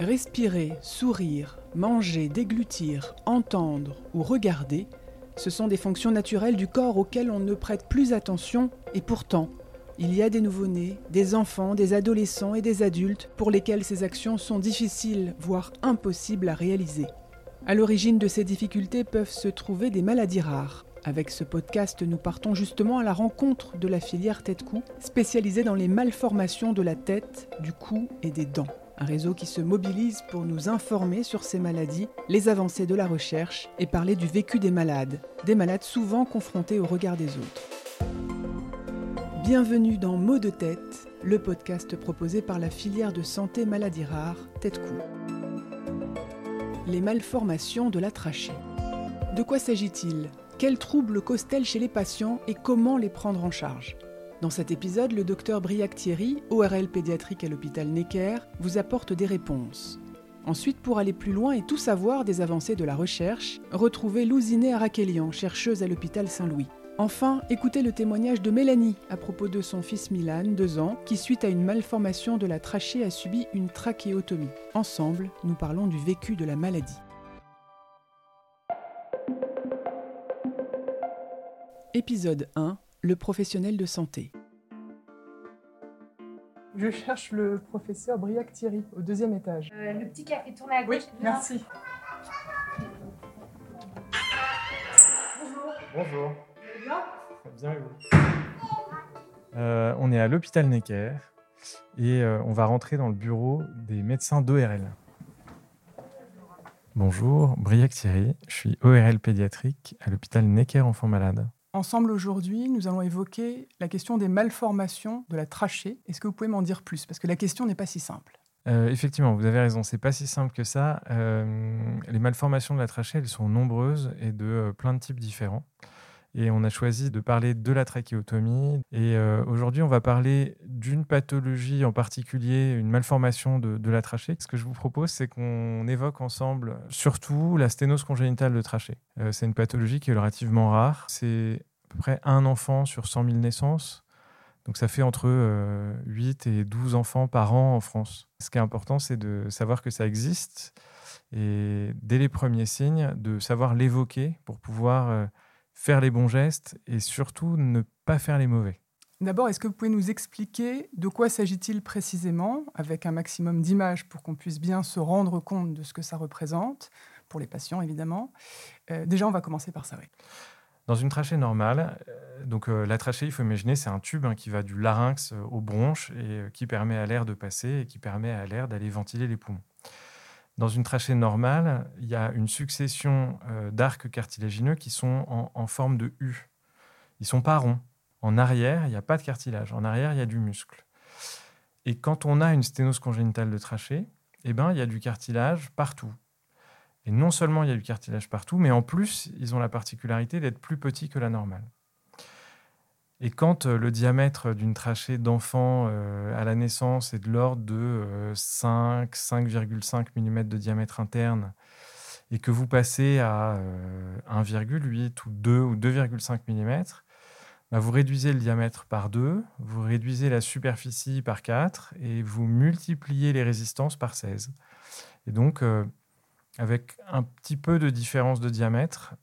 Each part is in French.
Respirer, sourire, manger, déglutir, entendre ou regarder, ce sont des fonctions naturelles du corps auxquelles on ne prête plus attention et pourtant, il y a des nouveau-nés, des enfants, des adolescents et des adultes pour lesquels ces actions sont difficiles, voire impossibles à réaliser. À l'origine de ces difficultés peuvent se trouver des maladies rares. Avec ce podcast, nous partons justement à la rencontre de la filière tête-cou, spécialisée dans les malformations de la tête, du cou et des dents. Un réseau qui se mobilise pour nous informer sur ces maladies, les avancées de la recherche et parler du vécu des malades, des malades souvent confrontés au regard des autres. Bienvenue dans Mots de tête, le podcast proposé par la filière de santé maladies rares Tête-Cou. Les malformations de la trachée. De quoi s'agit-il? Quels troubles causent-elles chez les patients et comment les prendre en charge? Dans cet épisode, le docteur Briac Thierry, ORL pédiatrique à l'hôpital Necker, vous apporte des réponses. Ensuite, pour aller plus loin et tout savoir des avancées de la recherche, retrouvez Louziné Arakelian, chercheuse à l'hôpital Saint-Louis. Enfin, écoutez le témoignage de Mélanie à propos de son fils Milan, 2 ans, qui suite à une malformation de la trachée a subi une trachéotomie. Ensemble, nous parlons du vécu de la maladie. Épisode 1 le professionnel de santé. Je cherche le professeur Briac Thierry au deuxième étage. Euh, le petit café tourné à gauche. Oui, merci. Bonjour. Bonjour. Bien? Bien et vous? Euh, On est à l'hôpital Necker et euh, on va rentrer dans le bureau des médecins d'ORL. Bonjour, Briac Thierry, je suis ORL pédiatrique à l'hôpital Necker Enfants Malades. Ensemble aujourd'hui, nous allons évoquer la question des malformations de la trachée. Est-ce que vous pouvez m'en dire plus? Parce que la question n'est pas si simple. Euh, effectivement, vous avez raison, c'est pas si simple que ça. Euh, les malformations de la trachée, elles sont nombreuses et de euh, plein de types différents. Et on a choisi de parler de la trachéotomie. Et euh, aujourd'hui, on va parler d'une pathologie en particulier, une malformation de, la trachée. Ce que je vous propose, c'est qu'on évoque ensemble surtout la sténose congénitale de trachée. Euh, c'est une pathologie qui est relativement rare. C'est à peu près un enfant sur 100 000 naissances. Donc ça fait entre euh, 8 et 12 enfants par an en France. Ce qui est important, c'est de savoir que ça existe et dès les premiers signes, de savoir l'évoquer pour pouvoir euh, faire les bons gestes et surtout ne pas faire les mauvais. D'abord, est-ce que vous pouvez nous expliquer de quoi s'agit-il précisément, avec un maximum d'images pour qu'on puisse bien se rendre compte de ce que ça représente, pour les patients évidemment Euh, Déjà, on va commencer par ça, oui. Dans une trachée normale, euh, donc euh, la trachée, il faut imaginer, c'est un tube hein, qui va du larynx aux bronches et qui permet à l'air de passer et qui permet à l'air d'aller ventiler les poumons. Dans une trachée normale, il y a une succession euh, d'arcs cartilagineux qui sont en, forme de U. Ils sont pas ronds. En arrière, il n'y a pas de cartilage. En arrière, il y a du muscle. Et quand on a une sténose congénitale de trachée, eh ben, il y a du cartilage partout. Et non seulement il y a du cartilage partout, mais en plus, ils ont la particularité d'être plus petits que la normale. Et quand euh, le diamètre d'une trachée d'enfant euh, à la naissance est de l'ordre de euh, 5, 5,5 mm de diamètre interne, et que vous passez à euh, 1,8 ou 2 ou 2,5 mm, bah, vous réduisez le diamètre par 2, vous réduisez la superficie par 4 et vous multipliez les résistances par 16. Et donc, euh, avec un petit peu de différence de diamètre,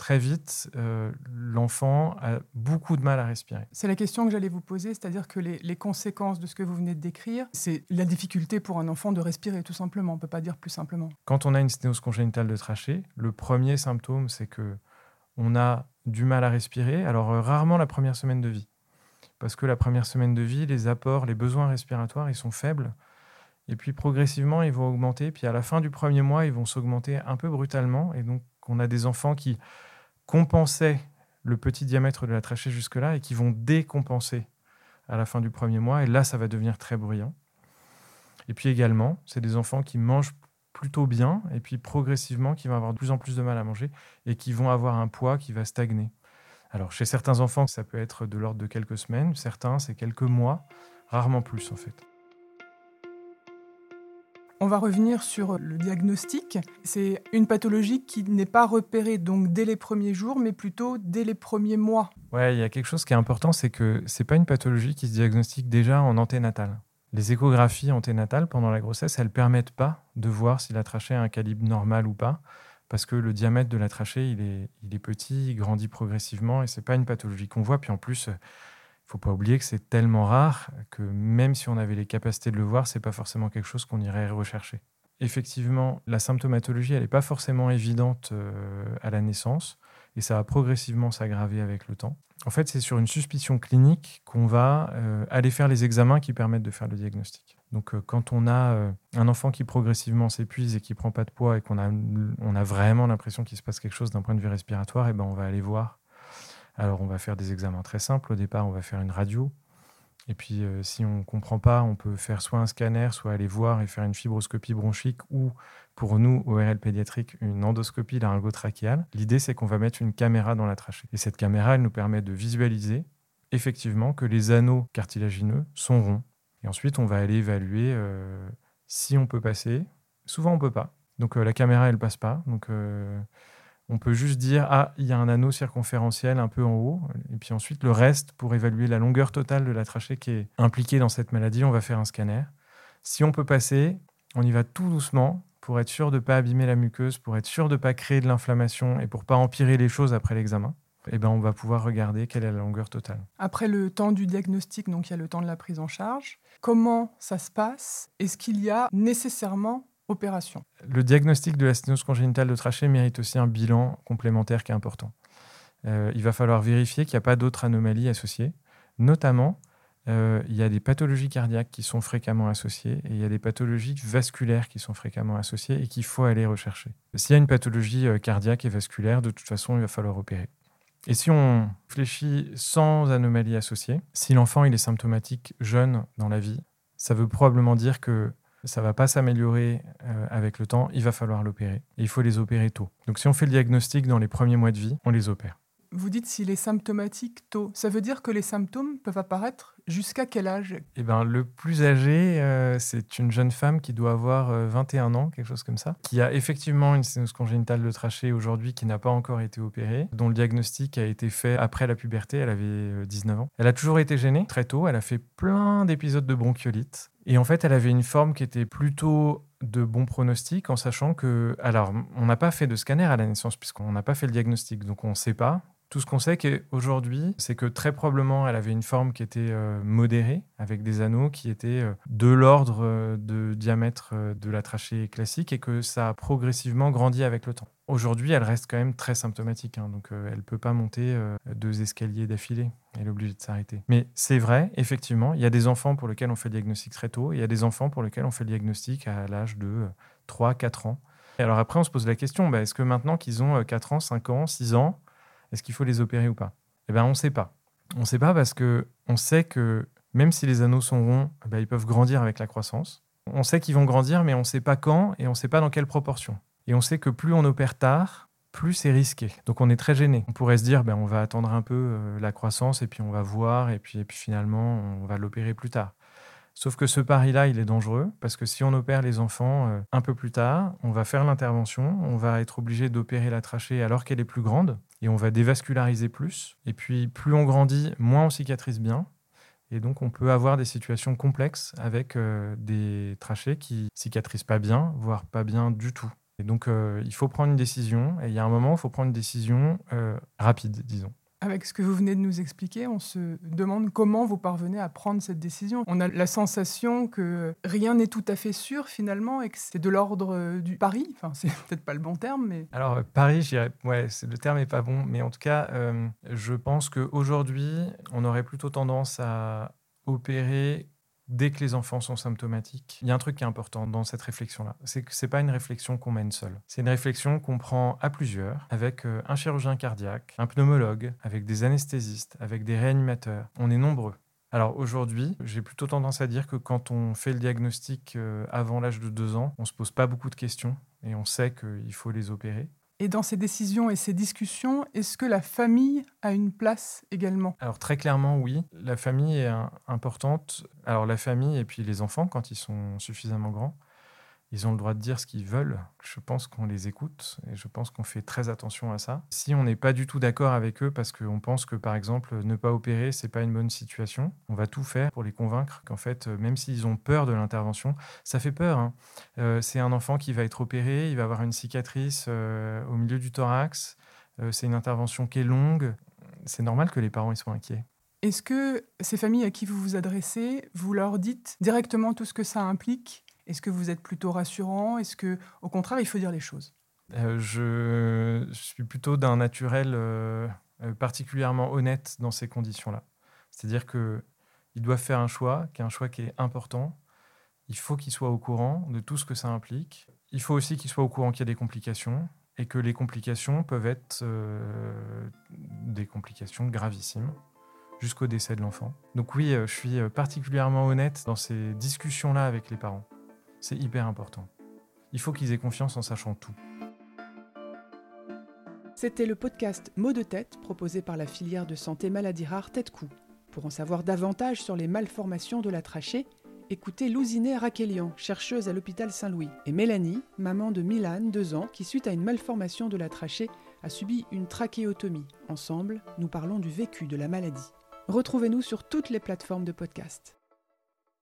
très vite, euh, l'enfant a beaucoup de mal à respirer. C'est la question que j'allais vous poser, c'est-à-dire que les, les conséquences de ce que vous venez de décrire, c'est la difficulté pour un enfant de respirer, tout simplement. On ne peut pas dire plus simplement. Quand on a une sténose congénitale de trachée, le premier symptôme, c'est que on a du mal à respirer. Alors euh, rarement la première semaine de vie, parce que la première semaine de vie, les apports, les besoins respiratoires, ils sont faibles. Et puis progressivement, ils vont augmenter. Puis à la fin du premier mois, ils vont s'augmenter un peu brutalement. Et donc, on a des enfants qui compensaient le petit diamètre de la trachée jusque-là et qui vont décompenser à la fin du premier mois. Et là, ça va devenir très bruyant. Et puis également, c'est des enfants qui mangent plutôt bien et puis progressivement qui vont avoir de plus en plus de mal à manger et qui vont avoir un poids qui va stagner. Alors chez certains enfants, ça peut être de l'ordre de quelques semaines, certains c'est quelques mois, rarement plus en fait. On va revenir sur le diagnostic. C'est une pathologie qui n'est pas repérée donc dès les premiers jours, mais plutôt dès les premiers mois. Ouais, il y a quelque chose qui est important, c'est que c'est pas une pathologie qui se diagnostique déjà en anténatale. Les échographies anténatales pendant la grossesse, elles permettent pas de voir si la trachée a un calibre normal ou pas, parce que le diamètre de la trachée, il est, petit, il grandit progressivement, et c'est pas une pathologie qu'on voit. En plus, faut pas oublier que c'est tellement rare que même si on avait les capacités de le voir, c'est pas forcément quelque chose qu'on irait rechercher. Effectivement, la symptomatologie, elle n'est pas forcément évidente euh, à la naissance et ça va progressivement s'aggraver avec le temps. En fait, c'est sur une suspicion clinique qu'on va euh, aller faire les examens qui permettent de faire le diagnostic. Donc, euh, quand on a un enfant qui progressivement s'épuise et qui prend pas de poids et qu'on a, on a vraiment l'impression qu'il se passe quelque chose d'un point de vue respiratoire, et eh ben, on va aller voir. Alors, on va faire des examens très simples. Au départ, on va faire une radio. Et puis, si on ne comprend pas, on peut faire soit un scanner, soit aller voir et faire une fibroscopie bronchique ou pour nous, ORL pédiatrique, une endoscopie laryngotrachéale. L'idée, c'est qu'on va mettre une caméra dans la trachée. Et cette caméra, elle nous permet de visualiser effectivement que les anneaux cartilagineux sont ronds. Et ensuite, on va aller évaluer euh, si on peut passer. Souvent, on peut pas. Donc, euh, la caméra, elle passe pas. Donc, euh, on peut juste dire ah, il y a un anneau circonférentiel un peu en haut. Et puis ensuite, le reste, pour évaluer la longueur totale de la trachée qui est impliquée dans cette maladie, on va faire un scanner. Si on peut passer, on y va tout doucement pour être sûr de ne pas abîmer la muqueuse, pour être sûr de ne pas créer de l'inflammation et pour pas empirer les choses après l'examen, eh ben, on va pouvoir regarder quelle est la longueur totale. Après le temps du diagnostic, donc il y a le temps de la prise en charge. Comment ça se passe? Est-ce qu'il y a nécessairement opération Le diagnostic de la sténose congénitale de trachée mérite aussi un bilan complémentaire qui est important. Euh, il va falloir vérifier qu'il n'y a pas d'autres anomalies associées, notamment euh, il y a des pathologies cardiaques qui sont fréquemment associées et il y a des pathologies vasculaires qui sont fréquemment associées et qu'il faut aller rechercher. S'il y a une pathologie euh, cardiaque et vasculaire, de toute façon, il va falloir opérer. Et si on réfléchit sans anomalie associée, si l'enfant est symptomatique jeune dans la vie, ça veut probablement dire que ça va pas s'améliorer euh, avec le temps, il va falloir l'opérer. Et il faut les opérer tôt. Donc si on fait le diagnostic dans les premiers mois de vie, on les opère. Vous dites s'il est symptomatique tôt. Ça veut dire que les symptômes peuvent apparaître jusqu'à quel âge? Eh ben, Le plus âgé, euh, c'est une jeune femme qui doit avoir 21 euh, ans, quelque chose comme ça, qui a effectivement une sténose congénitale de trachée aujourd'hui qui n'a pas encore été opérée, dont le diagnostic a été fait après la puberté, elle avait 19 euh, ans. Elle a toujours été gênée très tôt, elle a fait plein d'épisodes de bronchiolite. Et en fait, elle avait une forme qui était plutôt de bon pronostic en sachant que, alors, on n'a pas fait de scanner à la naissance puisqu'on n'a pas fait le diagnostic, donc on ne sait pas. Tout ce qu'on sait aujourd'hui, c'est que très probablement, elle avait une forme qui était euh, modérée, avec des anneaux qui étaient euh, de l'ordre euh, de diamètre de la trachée classique, et que ça a progressivement grandi avec le temps. Aujourd'hui, elle reste quand même très symptomatique, hein, donc elle ne peut pas monter deux escaliers d'affilée. Elle est obligée de s'arrêter. Mais c'est vrai, effectivement, il y a des enfants pour lesquels on fait le diagnostic très tôt, et il y a des enfants pour lesquels on fait le diagnostic à l'âge de 3-4 ans. Et alors après, on se pose la question, bah, est-ce que maintenant qu'ils ont 4 ans, 5 ans, 6 ans, est-ce qu'il faut les opérer ou pas? Eh bien, on ne sait pas. On ne sait pas parce que on sait que même si les anneaux sont ronds, eh ben, ils peuvent grandir avec la croissance. On sait qu'ils vont grandir, mais on ne sait pas quand et on ne sait pas dans quelle proportion. Et on sait que plus on opère tard, plus c'est risqué. Donc on est très gêné. On pourrait se dire, ben, on va attendre un peu euh, la croissance et puis on va voir et puis, et puis finalement on va l'opérer plus tard. Sauf que ce pari-là, il est dangereux parce que si on opère les enfants euh, un peu plus tard, on va faire l'intervention, on va être obligé d'opérer la trachée alors qu'elle est plus grande et on va dévasculariser plus. Et puis plus on grandit, moins on cicatrise bien. Et donc on peut avoir des situations complexes avec euh, des trachées qui cicatrisent pas bien, voire pas bien du tout. Et donc euh, il faut prendre une décision, et il y a un moment il faut prendre une décision rapide, disons. Avec ce que vous venez de nous expliquer, on se demande comment vous parvenez à prendre cette décision. On a la sensation que rien n'est tout à fait sûr finalement et que c'est de l'ordre euh, du pari. Enfin, c'est peut-être pas le bon terme, mais. Alors, euh, pari, je ouais, le terme n'est pas bon, mais en tout cas, euh, je pense qu'aujourd'hui, on aurait plutôt tendance à opérer dès que les enfants sont symptomatiques. Il y a un truc qui est important dans cette réflexion-là, c'est que c'est pas une réflexion qu'on mène seul. C'est une réflexion qu'on prend à plusieurs, avec euh, un chirurgien cardiaque, un pneumologue, avec des anesthésistes, avec des réanimateurs. On est nombreux. Alors aujourd'hui, j'ai plutôt tendance à dire que quand on fait le diagnostic euh, avant l'âge de 2 ans, on se pose pas beaucoup de questions et on sait qu'il faut les opérer. Et dans ces décisions et ces discussions, est-ce que la famille a une place également? Alors très clairement, oui. La famille est importante. Alors la famille et puis les enfants, quand ils sont suffisamment grands. Ils ont le droit de dire ce qu'ils veulent. Je pense qu'on les écoute et je pense qu'on fait très attention à ça. Si on n'est pas du tout d'accord avec eux parce qu'on pense que, par exemple, ne pas opérer, c'est pas une bonne situation, on va tout faire pour les convaincre qu'en fait, euh, même s'ils ont peur de l'intervention, ça fait peur. Hein. Euh, c'est un enfant qui va être opéré, il va avoir une cicatrice euh, au milieu du thorax. c'est une intervention qui est longue. C'est normal que les parents ils soient inquiets. Est-ce que ces familles à qui vous vous adressez, vous leur dites directement tout ce que ça implique est-ce que vous êtes plutôt rassurant? Est-ce que, au contraire, il faut dire les choses? Euh, je, suis plutôt d'un naturel euh, euh, particulièrement honnête dans ces conditions-là. C'est-à-dire que il doit faire un choix, qui est un choix qui est important. Il faut qu'il soit au courant de tout ce que ça implique. Il faut aussi qu'il soit au courant qu'il y a des complications et que les complications peuvent être des complications gravissimes jusqu'au décès de l'enfant. Donc oui, je suis particulièrement honnête dans ces discussions-là avec les parents. C'est hyper important. Il faut qu'ils aient confiance en sachant tout. C'était le podcast Mots de tête proposé par la filière de santé maladie rare Tête-Cou. Pour en savoir davantage sur les malformations de la trachée, écoutez Louziné Raquelian, chercheuse à l'hôpital Saint-Louis, et Mélanie, maman de Milan, 2 ans, qui suite à une malformation de la trachée a subi une trachéotomie. Ensemble, nous parlons du vécu de la maladie. Retrouvez-nous sur toutes les plateformes de podcast.